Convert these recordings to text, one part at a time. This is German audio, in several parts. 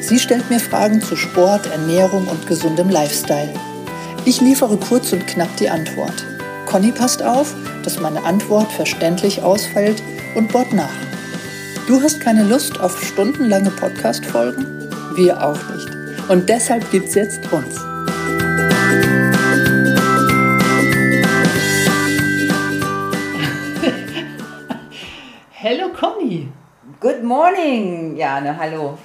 Sie stellt mir Fragen zu Sport, Ernährung und gesundem Lifestyle. Ich liefere kurz und knapp die Antwort. Conny passt auf, dass meine Antwort verständlich ausfällt und bohrt nach. Du hast keine Lust auf stundenlange Podcast-Folgen? Wir auch nicht. Und deshalb gibt's jetzt uns. Hallo Conny. Good morning, Jane, hallo.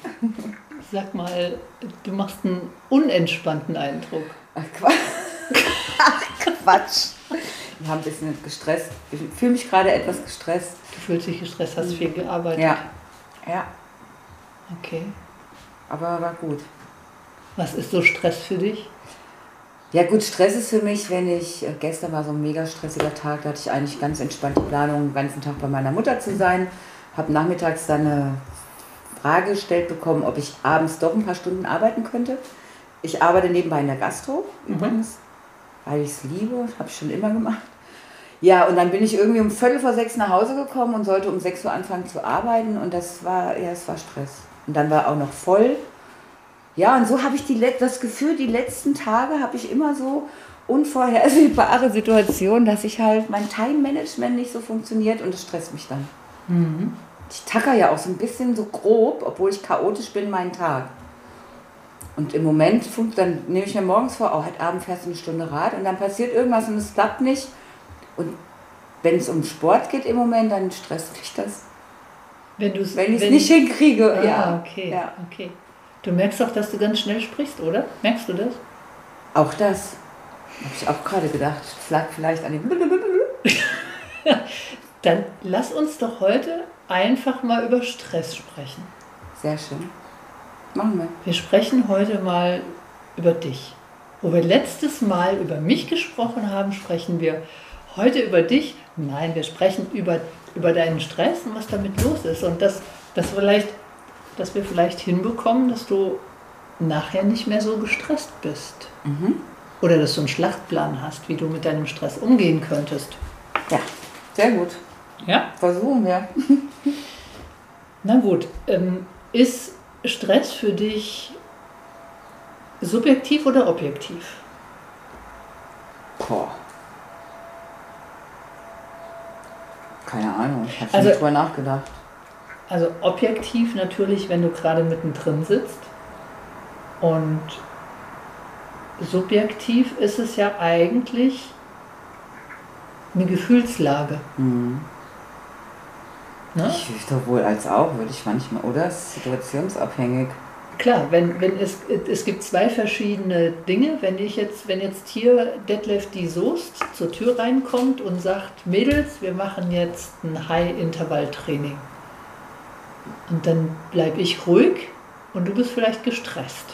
Sag mal, du machst einen unentspannten Eindruck. Ach, Quatsch. Ich habe ein bisschen gestresst. Ich fühle mich gerade etwas gestresst. Du fühlst dich gestresst, hast viel gearbeitet. Ja. Ja. Okay. Aber war gut. Was ist so Stress für dich? Ja gut, Stress ist für mich, wenn ich, äh, gestern war so ein mega stressiger Tag, da hatte ich eigentlich ganz entspannt die Planung, den ganzen Tag bei meiner Mutter zu sein. Habe nachmittags dann eine Frage gestellt bekommen, ob ich abends doch ein paar Stunden arbeiten könnte. Ich arbeite nebenbei in der Gastro Mhm. übrigens, weil ich es liebe, habe ich schon immer gemacht. Ja, und dann bin ich irgendwie um Viertel vor sechs nach Hause gekommen und sollte um sechs Uhr anfangen zu arbeiten und das war, ja, es war Stress. Und dann war auch noch voll. Ja, und so habe ich die, das Gefühl, die letzten Tage habe ich immer so unvorhersehbare Situationen, dass ich halt mein Time-Management nicht so funktioniert und es stresst mich dann. Ich tacker ja auch so ein bisschen so grob, obwohl ich chaotisch bin, meinen Tag. Und im Moment, dann nehme ich mir morgens vor, oh, heute Abend fährst du eine Stunde Rad und dann passiert irgendwas und es klappt nicht. Und wenn es um Sport geht im Moment, dann stresst mich das. Wenn, du's, Wenn ich es nicht hinkriege, Ah, ja. okay, ja. okay. Du merkst doch, dass du ganz schnell sprichst, oder? Merkst du das? Auch das. Habe ich auch gerade gedacht. Es lag vielleicht an dem. Dann lass uns doch heute einfach mal über Stress sprechen. Sehr schön. Machen wir. Wir sprechen heute mal über dich. Wo wir letztes Mal über mich gesprochen haben, sprechen wir heute über dich. Nein, wir sprechen über, über deinen Stress und was damit los ist. Und dass, dass, vielleicht, dass wir vielleicht hinbekommen, dass du nachher nicht mehr so gestresst bist. Oder dass du einen Schlachtplan hast, wie du mit deinem Stress umgehen könntest. Ja, sehr gut. Ja? Versuchen wir. Na gut, ähm, ist Stress für dich subjektiv oder objektiv? Boah. Keine Ahnung. Ich habe Also- nicht drüber nachgedacht. Also objektiv natürlich, wenn du gerade mittendrin sitzt. Und subjektiv ist es ja eigentlich eine Gefühlslage. Mhm. Ne? Ich sowohl als auch, würde ich manchmal, oder? Ist situationsabhängig. Klar, wenn, wenn es, es gibt zwei verschiedene Dinge. Wenn ich jetzt, wenn jetzt hier Detlef die Soest zur Tür reinkommt und sagt, Mädels, wir machen jetzt ein High-Intervall-Training. Und dann bleibe ich ruhig und du bist vielleicht gestresst.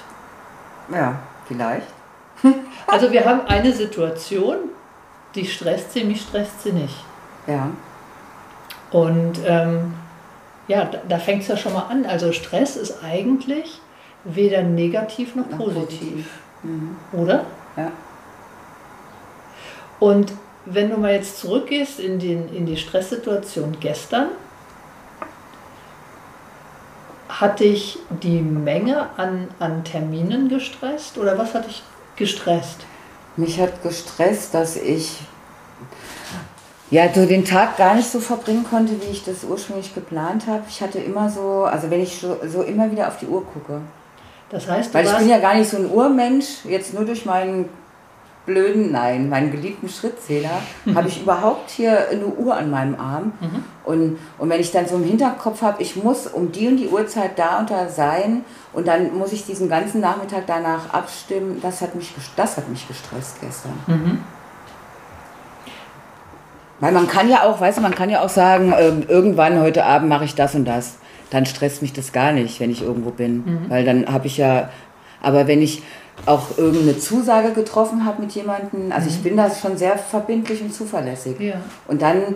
Ja, vielleicht. Also wir haben eine Situation, die stresst sie, mich stresst sie nicht. Ja. Und ähm, ja, da, da fängt es ja schon mal an. Also Stress ist eigentlich weder negativ noch Noch positiv. positiv. Mhm. Oder? Ja. Und wenn du mal jetzt zurückgehst in, den, in die Stresssituation gestern, hat dich die Menge an, an Terminen gestresst oder was hat dich gestresst? Mich hat gestresst, dass ich ja so den Tag gar nicht so verbringen konnte, wie ich das ursprünglich geplant habe. Ich hatte immer so, also wenn ich so, so immer wieder auf die Uhr gucke. Das heißt, Weil ich bin ja gar nicht so ein Urmensch, jetzt nur durch meinen blöden, nein, meinen geliebten Schrittzähler, habe ich überhaupt hier eine Uhr an meinem Arm. Und, und wenn ich dann so im Hinterkopf habe, ich muss um die und die Uhrzeit da und da sein und dann muss ich diesen ganzen Nachmittag danach abstimmen, das hat mich, das hat mich gestresst gestern. Mhm. Weil man kann ja auch, weißt du, man kann ja auch sagen, ähm, irgendwann heute Abend mache ich das und das. Dann stresst mich das gar nicht, wenn ich irgendwo bin. Weil dann habe ich ja, aber wenn ich auch irgendeine Zusage getroffen habe mit jemandem. Also ich bin da schon sehr verbindlich und zuverlässig. Ja. Und dann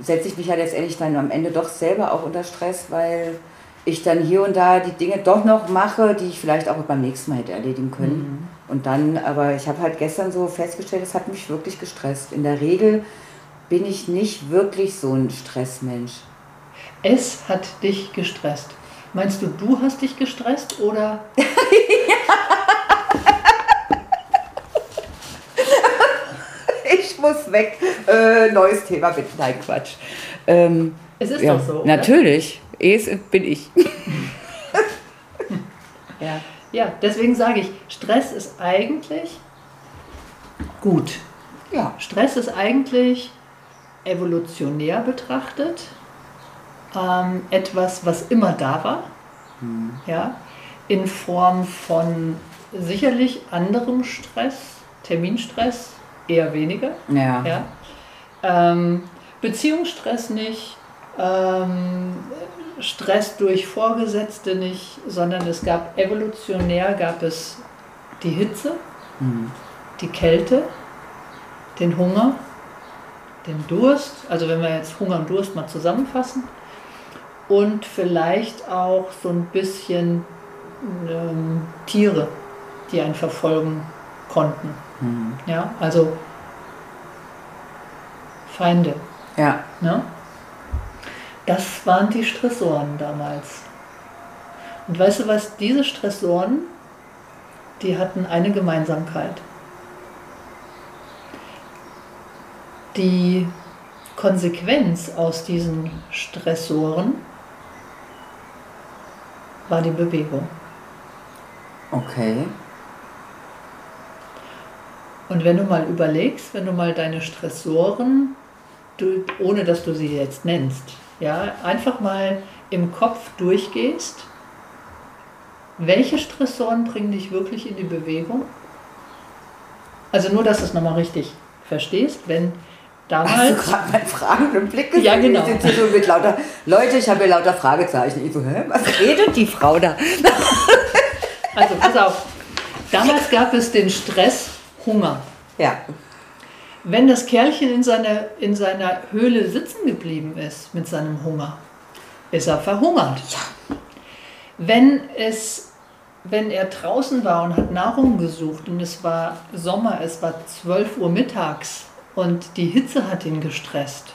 setze ich mich ja letztendlich dann am Ende doch selber auch unter Stress, weil ich dann hier und da die Dinge doch noch mache, die ich vielleicht auch beim nächsten Mal hätte erledigen können. Und dann, aber ich habe halt gestern so festgestellt, es hat mich wirklich gestresst. In der Regel bin ich nicht wirklich so ein Stressmensch. Es hat dich gestresst. Meinst du, du hast dich gestresst oder? Ich muss weg. Äh, neues Thema, bitte. Nein, Quatsch. Ähm, Es ist ja, doch so. Oder? Natürlich. Es bin ich. Ja. ja, deswegen sage ich, Stress ist eigentlich gut. Ja. Stress ist eigentlich evolutionär betrachtet ähm, etwas, was immer da war, ja, in Form von sicherlich anderem Stress, Terminstress eher weniger, Ja. ja, ähm, Beziehungsstress nicht, ähm, Stress durch Vorgesetzte nicht, sondern es gab evolutionär gab es die Hitze, Mhm. die Kälte, den Hunger, den Durst, also wenn wir jetzt Hunger und Durst mal zusammenfassen, und vielleicht auch so ein bisschen ähm, Tiere, die einen verfolgen konnten. Mhm. Ja, also Feinde. Ja. Ne? Das waren die Stressoren damals. Und weißt du was, diese Stressoren, die hatten eine Gemeinsamkeit. Die Konsequenz aus diesen Stressoren war die Bewegung. Okay. Und wenn du mal überlegst, wenn du mal deine Stressoren, du, ohne dass du sie jetzt nennst, ja, einfach mal im Kopf durchgehst, welche Stressoren bringen dich wirklich in die Bewegung? Also nur, dass du es nochmal richtig verstehst, wenn Hast du damals... gerade meinen fragenden Blick gesehen? Ja, genau. Ich sitze hier so mit lauter, Leute, ich habe hier lauter Fragezeichen. Ich so, hä, was redet die Frau da? Also pass auf, damals gab es den Stress Hunger. Ja. Wenn das Kerlchen in seiner, in seiner Höhle sitzen geblieben ist mit seinem Hunger, ist er verhungert. Wenn, es, wenn er draußen war und hat Nahrung gesucht und es war Sommer, es war 12 Uhr mittags und die Hitze hat ihn gestresst,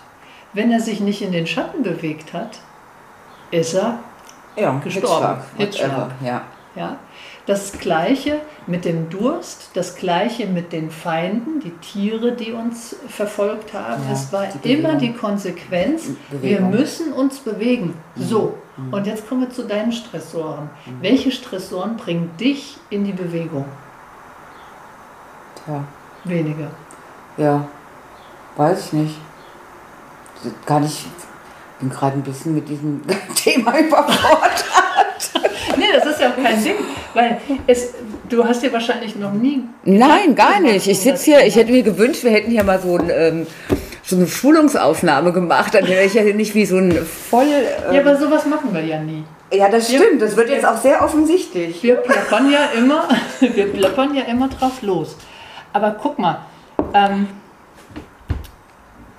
wenn er sich nicht in den Schatten bewegt hat, ist er Ja, Gestorben. Hitzschlag. Hitzschlag. Ja. ja, das gleiche mit dem Durst, das gleiche mit den Feinden, die Tiere, die uns verfolgt haben. Ja, es war die immer die Konsequenz, wir Bewegung. müssen uns bewegen. So, und jetzt kommen wir zu deinen Stressoren. Welche Stressoren bringen dich in die Bewegung? Tja. Wenige. Ja. Weiß ich nicht. Gar nicht. bin gerade ein bisschen mit diesem Thema überfordert. Nee, das ist ja auch kein Ding, weil es, du hast ja wahrscheinlich noch nie. Nein, gar nicht. Ich sitze hier, ich hätte mir gewünscht, wir hätten hier mal so, ein, ähm, so eine Schulungsaufnahme gemacht. Dann wäre ich ja nicht wie so ein voll. Ähm, Ja, aber sowas machen wir ja nie. ja, das wir- stimmt. Das wird jetzt auch sehr offensichtlich. Wir plappern ja immer, wir plappern ja immer drauf los. Aber guck mal, ähm,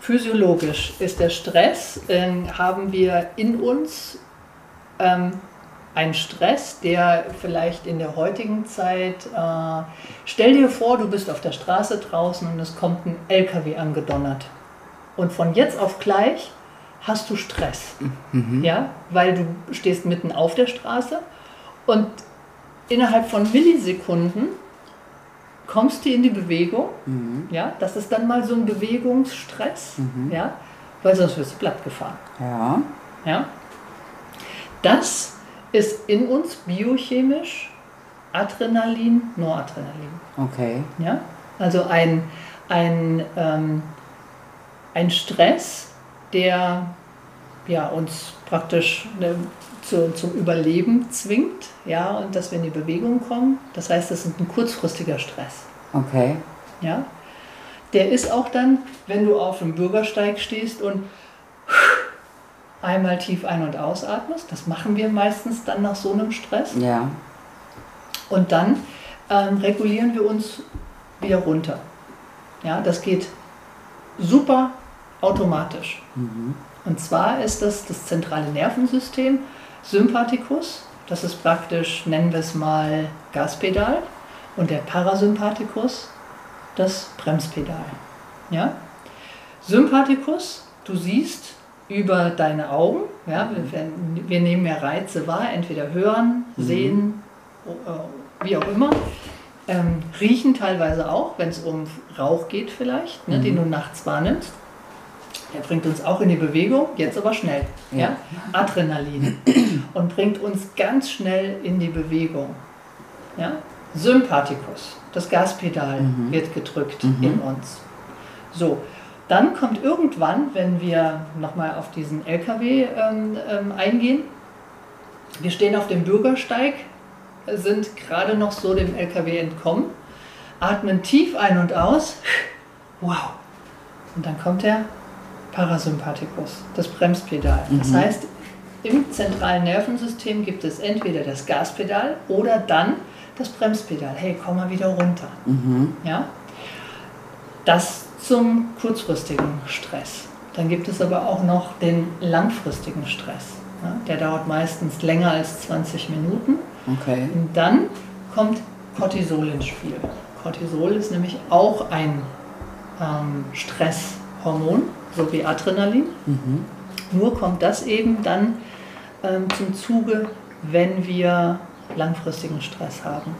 physiologisch ist der Stress, ähm, haben wir in uns ähm, einen Stress, der vielleicht in der heutigen Zeit, äh, stell dir vor, du bist auf der Straße draußen und es kommt ein LKW angedonnert. Und von jetzt auf gleich hast du Stress. Ja, weil du stehst mitten auf der Straße und innerhalb von Millisekunden kommst du in die Bewegung. Ja, das ist dann mal so ein Bewegungsstress. Ja, weil sonst wirst du platt gefahren. Ja. Ja? Das ist in uns biochemisch Adrenalin, Noradrenalin. Okay. Ja? Also ein, ein, ähm, ein Stress, der ja, uns praktisch ne, zu, zum Überleben zwingt ja, und dass wir in die Bewegung kommen. Das heißt, das ist ein kurzfristiger Stress. Okay. Ja? Der ist auch dann, wenn du auf dem Bürgersteig stehst und einmal tief ein- und ausatmest. Das machen wir meistens dann nach so einem Stress. Ja. Und dann ähm, regulieren wir uns wieder runter. Ja, das geht super automatisch. Mhm. Und zwar ist das das zentrale Nervensystem, Sympathikus, das ist praktisch, nennen wir es mal Gaspedal, und der Parasympathikus, das Bremspedal. Ja? Sympathikus, du siehst über deine Augen, ja, wir, wir nehmen ja Reize wahr, entweder hören, sehen, äh, wie auch immer. Ähm, riechen teilweise auch, wenn es um Rauch geht vielleicht, ne, den du nachts wahrnimmst. Der bringt uns auch in die Bewegung, jetzt aber schnell. Ja. Adrenalin. Und bringt uns ganz schnell in die Bewegung. Ja. Sympathikus, das Gaspedal wird gedrückt in uns. So, dann kommt irgendwann, wenn wir nochmal auf diesen LKW ähm, ähm, eingehen, wir stehen auf dem Bürgersteig, sind gerade noch so dem LKW entkommen, atmen tief ein und aus. Wow. Und dann kommt der Parasympathikus, das Bremspedal. Das heißt, im zentralen Nervensystem gibt es entweder das Gaspedal oder dann das Bremspedal. Hey, komm mal wieder runter. Ja? Das zum kurzfristigen Stress. Dann gibt es aber auch noch den langfristigen Stress. Ja? Der dauert meistens länger als 20 Minuten. Okay. Und dann kommt Cortisol ins Spiel. Cortisol ist nämlich auch ein ähm, Stresshormon, so wie Adrenalin. Nur kommt das eben dann ähm, zum Zuge, wenn wir langfristigen Stress haben.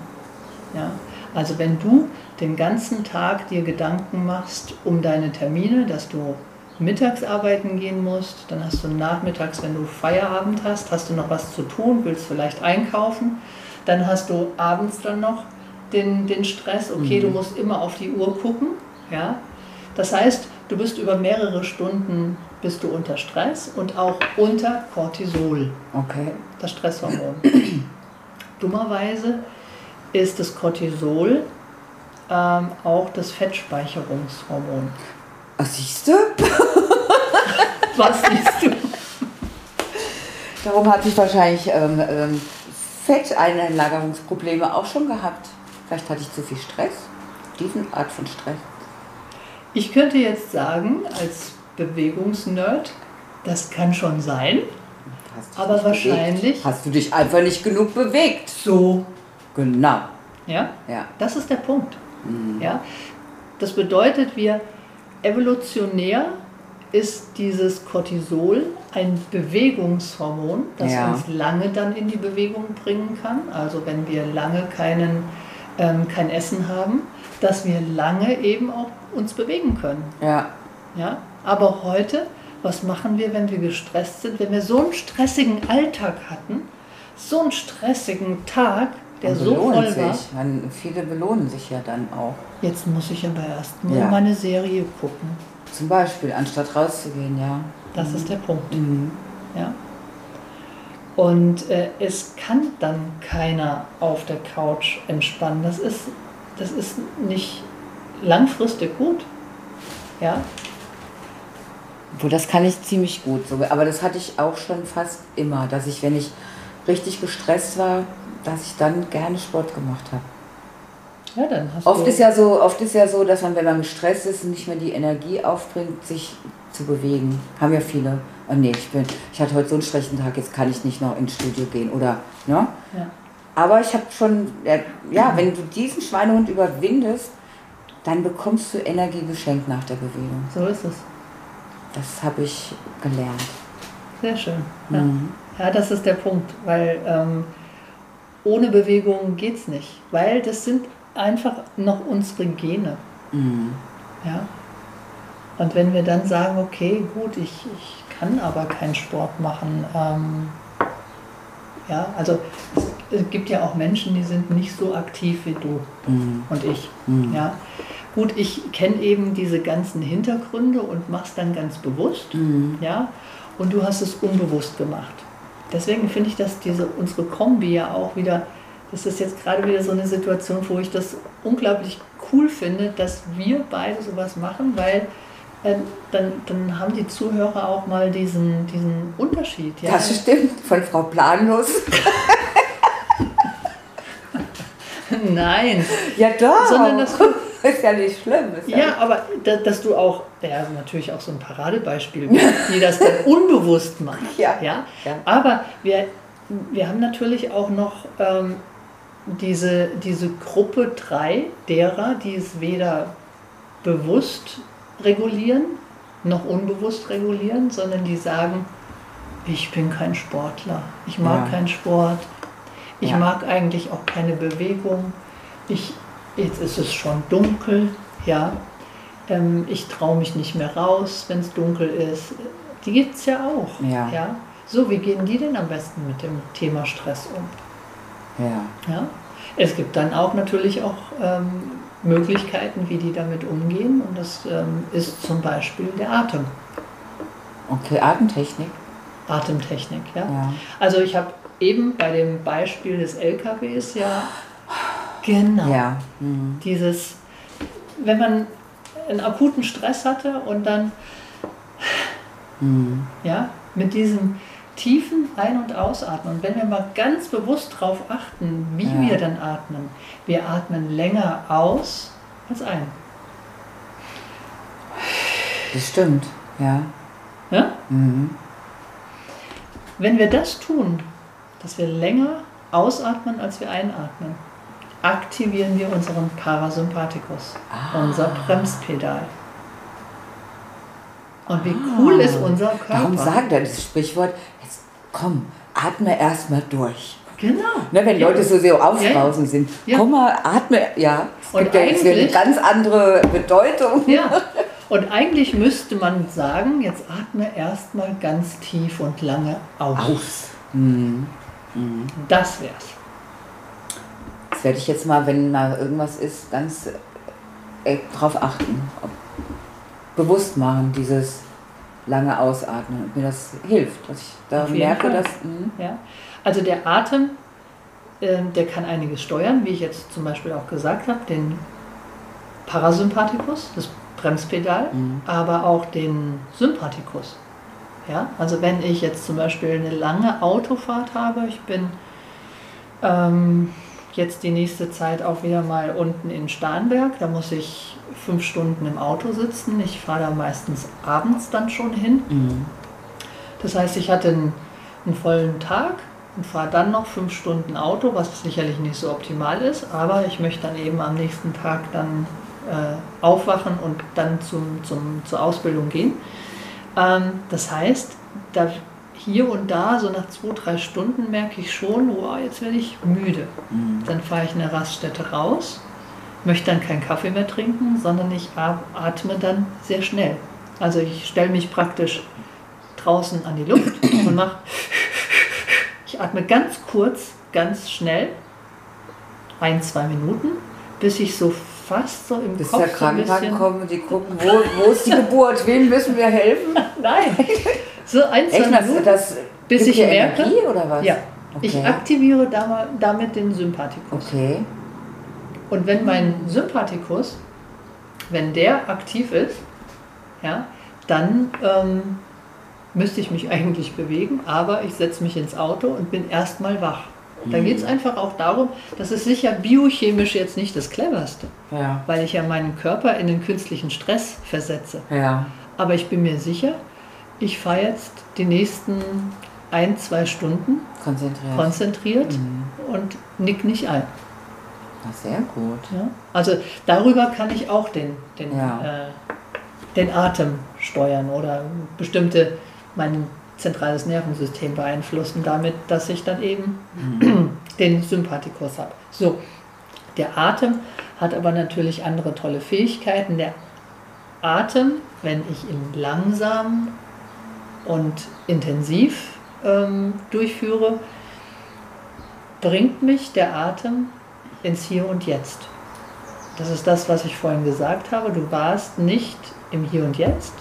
Ja? Also wenn du den ganzen Tag dir Gedanken machst um deine Termine, dass du mittags arbeiten gehen musst, dann hast du nachmittags, wenn du Feierabend hast, hast du noch was zu tun, willst vielleicht einkaufen, dann hast du abends dann noch den, den Stress, okay, du musst immer auf die Uhr gucken, ja. Das heißt, du bist über mehrere Stunden bist du unter Stress und auch unter Cortisol, Okay. das Stresshormon. Dummerweise ist das Cortisol ähm, auch das Fettspeicherungshormon. Ach, siehst du? Was siehst du? Darum hatte ich wahrscheinlich ähm, ähm, Fetteinlagerungsprobleme auch schon gehabt. Vielleicht hatte ich zu viel Stress. Diesen Art von Stress. Ich könnte jetzt sagen, als Bewegungsnerd, das kann schon sein, aber wahrscheinlich Bewegt? Hast du dich einfach nicht genug bewegt? so. Genau. Ja? Ja. Das ist der Punkt. Ja? Das bedeutet, wir evolutionär ist dieses Cortisol ein Bewegungshormon, das Ja. uns lange dann in die Bewegung bringen kann. Also wenn wir lange keinen, ähm, kein Essen haben, dass wir lange eben auch uns bewegen können. Ja. Ja? Aber heute, was machen wir, wenn wir gestresst sind? Wenn wir so einen stressigen Alltag hatten, so einen stressigen Tag, der so voll war. sich. Man, viele belohnen sich ja dann auch. Jetzt muss ich aber erst mal Ja. meine Serie gucken. Zum Beispiel, anstatt rauszugehen, ja. Das ist der Punkt. Mhm. Ja. Und äh, es kann dann keiner auf der Couch entspannen. Das ist, das ist nicht langfristig gut. Ja, Wo das kann ich ziemlich gut sogar. Aber das hatte ich auch schon fast immer, dass ich, wenn ich richtig gestresst war, dass ich dann gerne Sport gemacht habe. ja dann hast Oft du. ist ja so, oft ist ja so, dass man, wenn man gestresst ist, nicht mehr die Energie aufbringt, sich zu bewegen. Haben ja viele. Oh nee, ich bin, ich hatte heute so einen schlechten Tag, jetzt kann ich nicht noch ins Studio gehen oder, ne? ja. Aber ich habe schon, ja, ja, wenn du diesen Schweinehund überwindest, dann bekommst du Energie geschenkt nach der Bewegung. So ist es. Das habe ich gelernt. Sehr schön. Ja, Mhm. ja das ist der Punkt, weil ähm, ohne Bewegung geht es nicht. Weil das sind einfach noch unsere Gene. Mhm. Ja. Und wenn wir dann sagen, okay, gut, ich, ich kann aber keinen Sport machen, ähm, ja, also es, es gibt ja auch Menschen, die sind nicht so aktiv wie du Mhm. und ich. Mhm. Ja. Gut, ich kenne eben diese ganzen Hintergründe und mach's dann ganz bewusst, Mhm. ja, und du hast es unbewusst gemacht. Deswegen finde ich, dass diese unsere Kombi ja auch wieder, das ist jetzt gerade wieder so eine Situation, wo ich das unglaublich cool finde, dass wir beide sowas machen, weil äh, dann, dann haben die Zuhörer auch mal diesen, diesen Unterschied. Ja? Das stimmt, von Frau Planlos. Nein. Ja, doch. Sondern, dass du- ist ja nicht schlimm. Ist Ja, aber da, dass du auch, ja, natürlich auch so ein Paradebeispiel bist, die das dann unbewusst macht. Ja. Ja? Ja. Aber wir, wir haben natürlich auch noch ähm, diese, diese Gruppe 3 derer, die es weder bewusst regulieren noch unbewusst regulieren, sondern die sagen, ich bin kein Sportler, ich mag Ja. keinen Sport, ich Ja. mag eigentlich auch keine Bewegung, ich, jetzt ist es schon dunkel, ja, ähm, ich traue mich nicht mehr raus, wenn es dunkel ist. Die gibt es ja auch. Ja. Ja? So, wie gehen die denn am besten mit dem Thema Stress um? Ja. Ja? Es gibt dann auch natürlich auch ähm, Möglichkeiten, wie die damit umgehen. Und das ähm, ist zum Beispiel der Atem, Okay, Atemtechnik. Atemtechnik. Ja? Ja. Also ich habe eben bei dem Beispiel des LKWs ja genau Ja. Mhm. dieses, wenn man einen akuten Stress hatte und dann Mhm. ja, mit diesem tiefen Ein- und Ausatmen. Und wenn wir mal ganz bewusst darauf achten, wie Ja. wir dann atmen, wir atmen länger aus als ein. Das stimmt. Ja. Ja? Mhm. Wenn wir das tun, dass wir länger ausatmen, als wir einatmen, aktivieren wir unseren Parasympathikus, Ah. unser Bremspedal. Und wie cool ist unser Körper? Darum sagt er das Sprichwort, jetzt komm, atme erstmal durch. Genau. Ne, wenn Ja. Leute so sehr aufbrausend sind, Ja. komm mal, atme, ja. Es Und gibt ja jetzt wieder eine ganz andere Bedeutung. Ja, und eigentlich müsste man sagen, jetzt atme erstmal ganz tief und lange aus. Aus. Mhm. Das wär's. Das werde ich jetzt mal, wenn mal irgendwas ist, ganz äh, drauf achten. Bewusst machen, dieses lange Ausatmen. Und mir das hilft, dass ich da merke, Fall. dass. mhm. Mh, Ja? Also der Atem, ähm, der kann einiges steuern, wie ich jetzt zum Beispiel auch gesagt habe, den Parasympathikus, das Bremspedal, Mhm. aber auch den Sympathikus. Ja? Also wenn ich jetzt zum Beispiel eine lange Autofahrt habe, ich bin ähm, jetzt die nächste Zeit auch wieder mal unten in Starnberg, da muss ich fünf Stunden im Auto sitzen. Ich fahre da meistens abends dann schon hin. Mhm. Das heißt, ich hatte einen, einen vollen Tag und fahre dann noch fünf Stunden Auto, was sicherlich nicht so optimal ist, aber ich möchte dann eben am nächsten Tag dann äh, aufwachen und dann zum, zum, zur Ausbildung gehen. Ähm, das heißt, da hier und da, so nach zwei, drei Stunden, merke ich schon, wow, jetzt werde ich müde. Mhm. Dann fahre ich in eine Raststätte raus, möchte dann keinen Kaffee mehr trinken, sondern ich atme dann sehr schnell. Also ich stelle mich praktisch draußen an die Luft und mache, ich atme ganz kurz, ganz schnell, ein, zwei Minuten, bis ich so fast so im Bis Kopf der so ein Krankenwagen kommt und die gucken, wo, wo ist die Geburt, wem müssen wir helfen? Nein, so ein, zwei Echt, das, Minuten, das bis gibt ich merke... Energie oder was? Ja, ich Okay. aktiviere dama- damit den Sympathikus. Okay. Und wenn mein Sympathikus, wenn der aktiv ist, ja, dann ähm, müsste ich mich eigentlich bewegen, aber ich setze mich ins Auto und bin erstmal wach. Da geht es einfach auch darum, das ist sicher biochemisch jetzt nicht das Cleverste, Ja. weil ich ja meinen Körper in den künstlichen Stress versetze. Ja. Aber ich bin mir sicher, ich fahre jetzt die nächsten ein, zwei Stunden Konzentriert. konzentriert Mhm. und nick nicht ein. Na, sehr gut. Ja? Also darüber kann ich auch den, den, äh, den Atem steuern oder bestimmte mein zentrales Nervensystem beeinflussen, damit, dass ich dann eben den Sympathikus habe. So, der Atem hat aber natürlich andere tolle Fähigkeiten. Der Atem, wenn ich ihn langsam und intensiv ähm, durchführe, bringt mich der Atem ins Hier und Jetzt. Das ist das, was ich vorhin gesagt habe. Du warst nicht im Hier und Jetzt,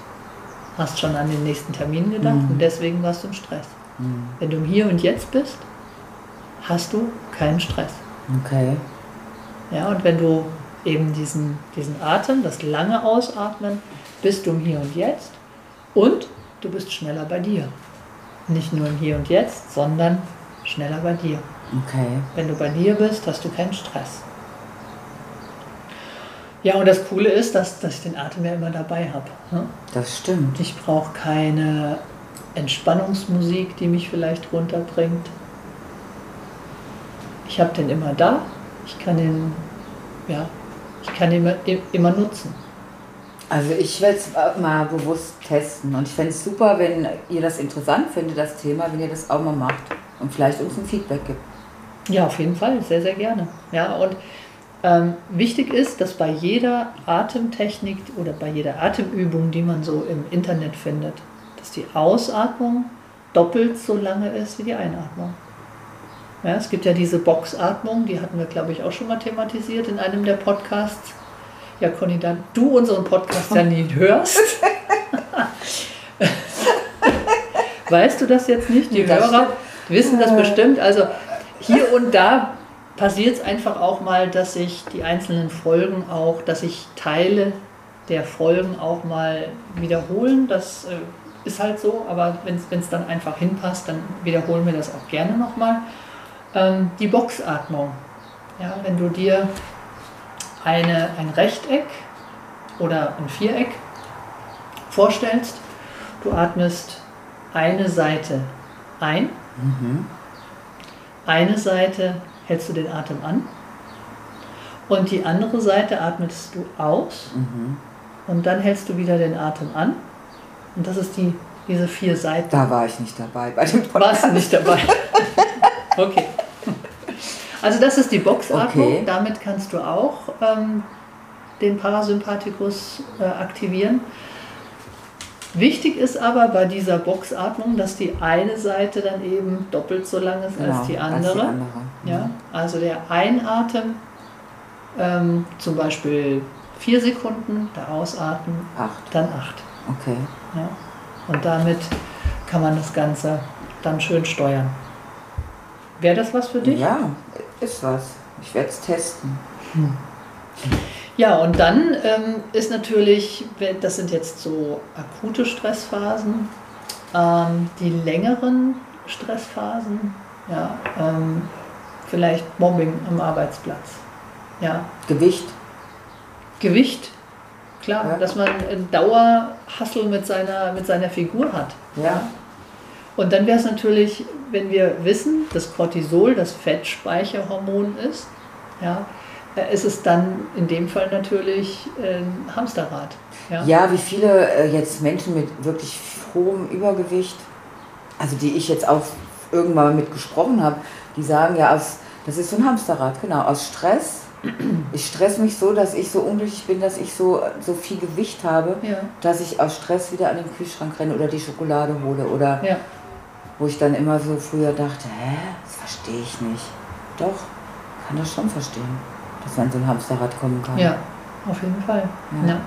hast schon an den nächsten Termin gedacht Mhm. und deswegen warst du im Stress. Mhm. Wenn du im Hier und Jetzt bist, hast du keinen Stress. Okay. Ja, und wenn du eben diesen, diesen Atem, das lange Ausatmen, bist du im Hier und Jetzt und du bist schneller bei dir. Nicht nur im Hier und Jetzt, sondern schneller bei dir. Okay. Wenn du bei dir bist, hast du keinen Stress. Ja, und das Coole ist, dass, dass ich den Atem ja immer dabei habe. Ne? Das stimmt. Ich brauche keine Entspannungsmusik, die mich vielleicht runterbringt. Ich habe den immer da. Ich kann den, ja, ich kann ihn immer, immer nutzen. Also ich werde es mal bewusst testen und ich fände es super, wenn ihr das interessant findet, das Thema, wenn ihr das auch mal macht und vielleicht uns ein Feedback gibt. Ja, auf jeden Fall, sehr, sehr gerne. Ja, und ähm, wichtig ist, dass bei jeder Atemtechnik oder bei jeder Atemübung, die man so im Internet findet, dass die Ausatmung doppelt so lange ist wie die Einatmung. Ja, es gibt ja diese Boxatmung, die hatten wir, glaube ich, auch schon mal thematisiert in einem der Podcasts. Ja, Conny, da du unseren Podcast ja nie hörst, weißt du das jetzt nicht? Die Das Hörer wissen das bestimmt. Also hier und da passiert es einfach auch mal, dass ich die einzelnen Folgen auch, dass ich Teile der Folgen auch mal wiederholen. Das äh, ist halt so, aber wenn es dann einfach hinpasst, dann wiederholen wir das auch gerne nochmal. Ähm, die Boxatmung. Ja, wenn du dir eine, ein Rechteck oder ein Viereck vorstellst, du atmest eine Seite ein, eine Seite hältst du den Atem an und die andere Seite atmest du aus und dann hältst du wieder den Atem an. Und das ist die, diese vier Seiten. Da war ich nicht dabei bei dem Warst du nicht dabei? okay. Also das ist die Boxatmung. Okay. Damit kannst du auch ähm, den Parasympathikus äh, aktivieren. Wichtig ist aber bei dieser Boxatmung, dass die eine Seite dann eben doppelt so lang ist Genau, als die andere. andere. Ja, also der Einatmen ähm, zum Beispiel vier Sekunden, der Ausatmen Acht. dann acht. Okay. Ja. Und damit kann man das Ganze dann schön steuern. Wäre das was für dich? Ja, ist was. Ich werde es testen. Ja, und dann ähm, ist natürlich, das sind jetzt so akute Stressphasen, ähm, die längeren Stressphasen, ja, ähm, vielleicht Mobbing am Arbeitsplatz. Ja, Gewicht. Gewicht, klar, Ja. dass man einen Dauerhassel mit seiner, mit seiner Figur hat. Ja. Und dann wäre es natürlich, wenn wir wissen, dass Cortisol das Fettspeicherhormon ist, ja, ist es dann in dem Fall natürlich ein Hamsterrad. Ja? Ja, wie viele äh, jetzt Menschen mit wirklich hohem Übergewicht, also die ich jetzt auch irgendwann mal mit gesprochen habe, die sagen ja, aus, das ist so ein Hamsterrad, genau, aus Stress. Ich stress mich so, dass ich so unglücklich bin, dass ich so, so viel Gewicht habe, Ja, dass ich aus Stress wieder an den Kühlschrank renne oder die Schokolade hole oder ja, wo ich dann immer so früher dachte, hä, das verstehe ich nicht. Doch, kann das schon verstehen, dass man so ein Hamsterrad kommen kann. ja, auf jeden Fall. Ja.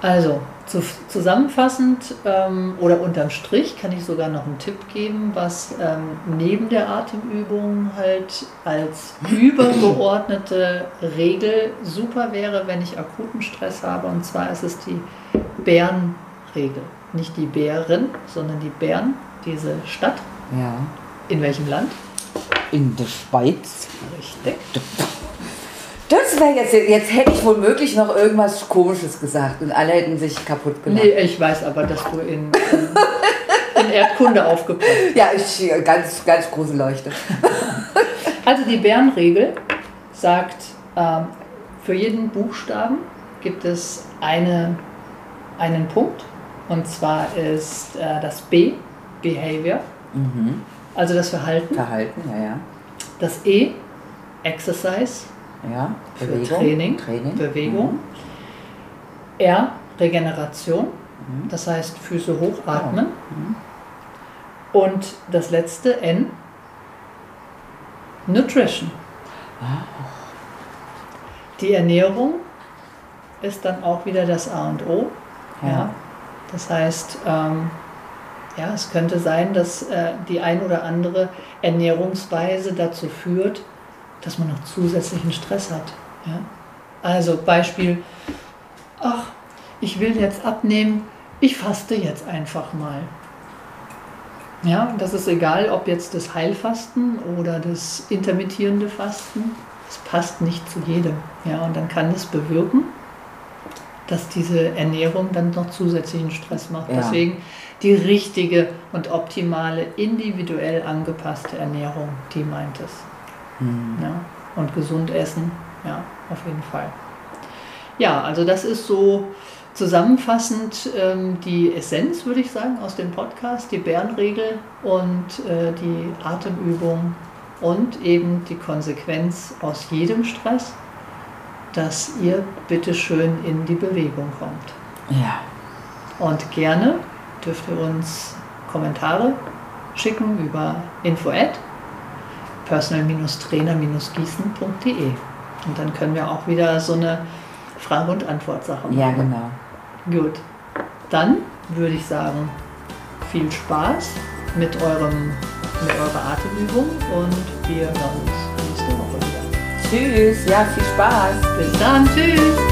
Also, zu, zusammenfassend ähm, oder unterm Strich kann ich sogar noch einen Tipp geben, was ähm, neben der Atemübung halt als übergeordnete Regel super wäre, wenn ich akuten Stress habe. Und zwar ist es die Bärenregel. Nicht die Bären, sondern die Bern, diese Stadt. ja. In welchem Land? In der Schweiz. Richtig. Das wäre jetzt, jetzt hätte ich womöglich noch irgendwas Komisches gesagt und alle hätten sich kaputt gelacht. Nee, ich weiß aber, dass du in, in, in Erdkunde aufgepasst hast. Ja, ich ganz, ganz große Leuchte. Also die Bärenregel sagt, ähm, für jeden Buchstaben gibt es eine, einen Punkt. Und zwar ist äh, das B, Behavior, Mhm. also das Verhalten. Verhalten, ja, ja. Das E, Exercise, Ja, für Bewegung. Training, Training. Bewegung. R, Regeneration, Mhm. das heißt Füße hochatmen. Und das letzte N, Nutrition. Ah. Die Ernährung ist dann auch wieder das A und O. Ja. Ja. Das heißt, ähm, ja, es könnte sein, dass äh, die ein oder andere Ernährungsweise dazu führt, dass man noch zusätzlichen Stress hat. Ja? Also Beispiel, ach, ich will jetzt abnehmen, ich faste jetzt einfach mal. Ja, das ist egal, ob jetzt das Heilfasten oder das intermittierende Fasten. es passt nicht zu jedem. Ja, und dann kann es bewirken, dass diese Ernährung dann noch zusätzlichen Stress macht. Ja. Deswegen die richtige und optimale, individuell angepasste Ernährung, die meint es. Hm. Ja, und gesund essen, ja, auf jeden Fall. Ja, also das ist so zusammenfassend ähm, die Essenz, würde ich sagen, aus dem Podcast, die Bärenregel und äh, die Atemübung und eben die Konsequenz aus jedem Stress, dass ihr bitte schön in die Bewegung kommt. Ja. Und gerne dürft ihr uns Kommentare schicken über info personal-trainer-gießen.de. Und dann können wir auch wieder so eine Frage- und Antwort-Sache machen. Ja, genau. Gut. Dann würde ich sagen, viel Spaß mit, eurem, mit eurer Atemübung und wir hören uns nächste Woche wieder. Tschüss. Ja, viel Spaß. Bis dann. Tschüss.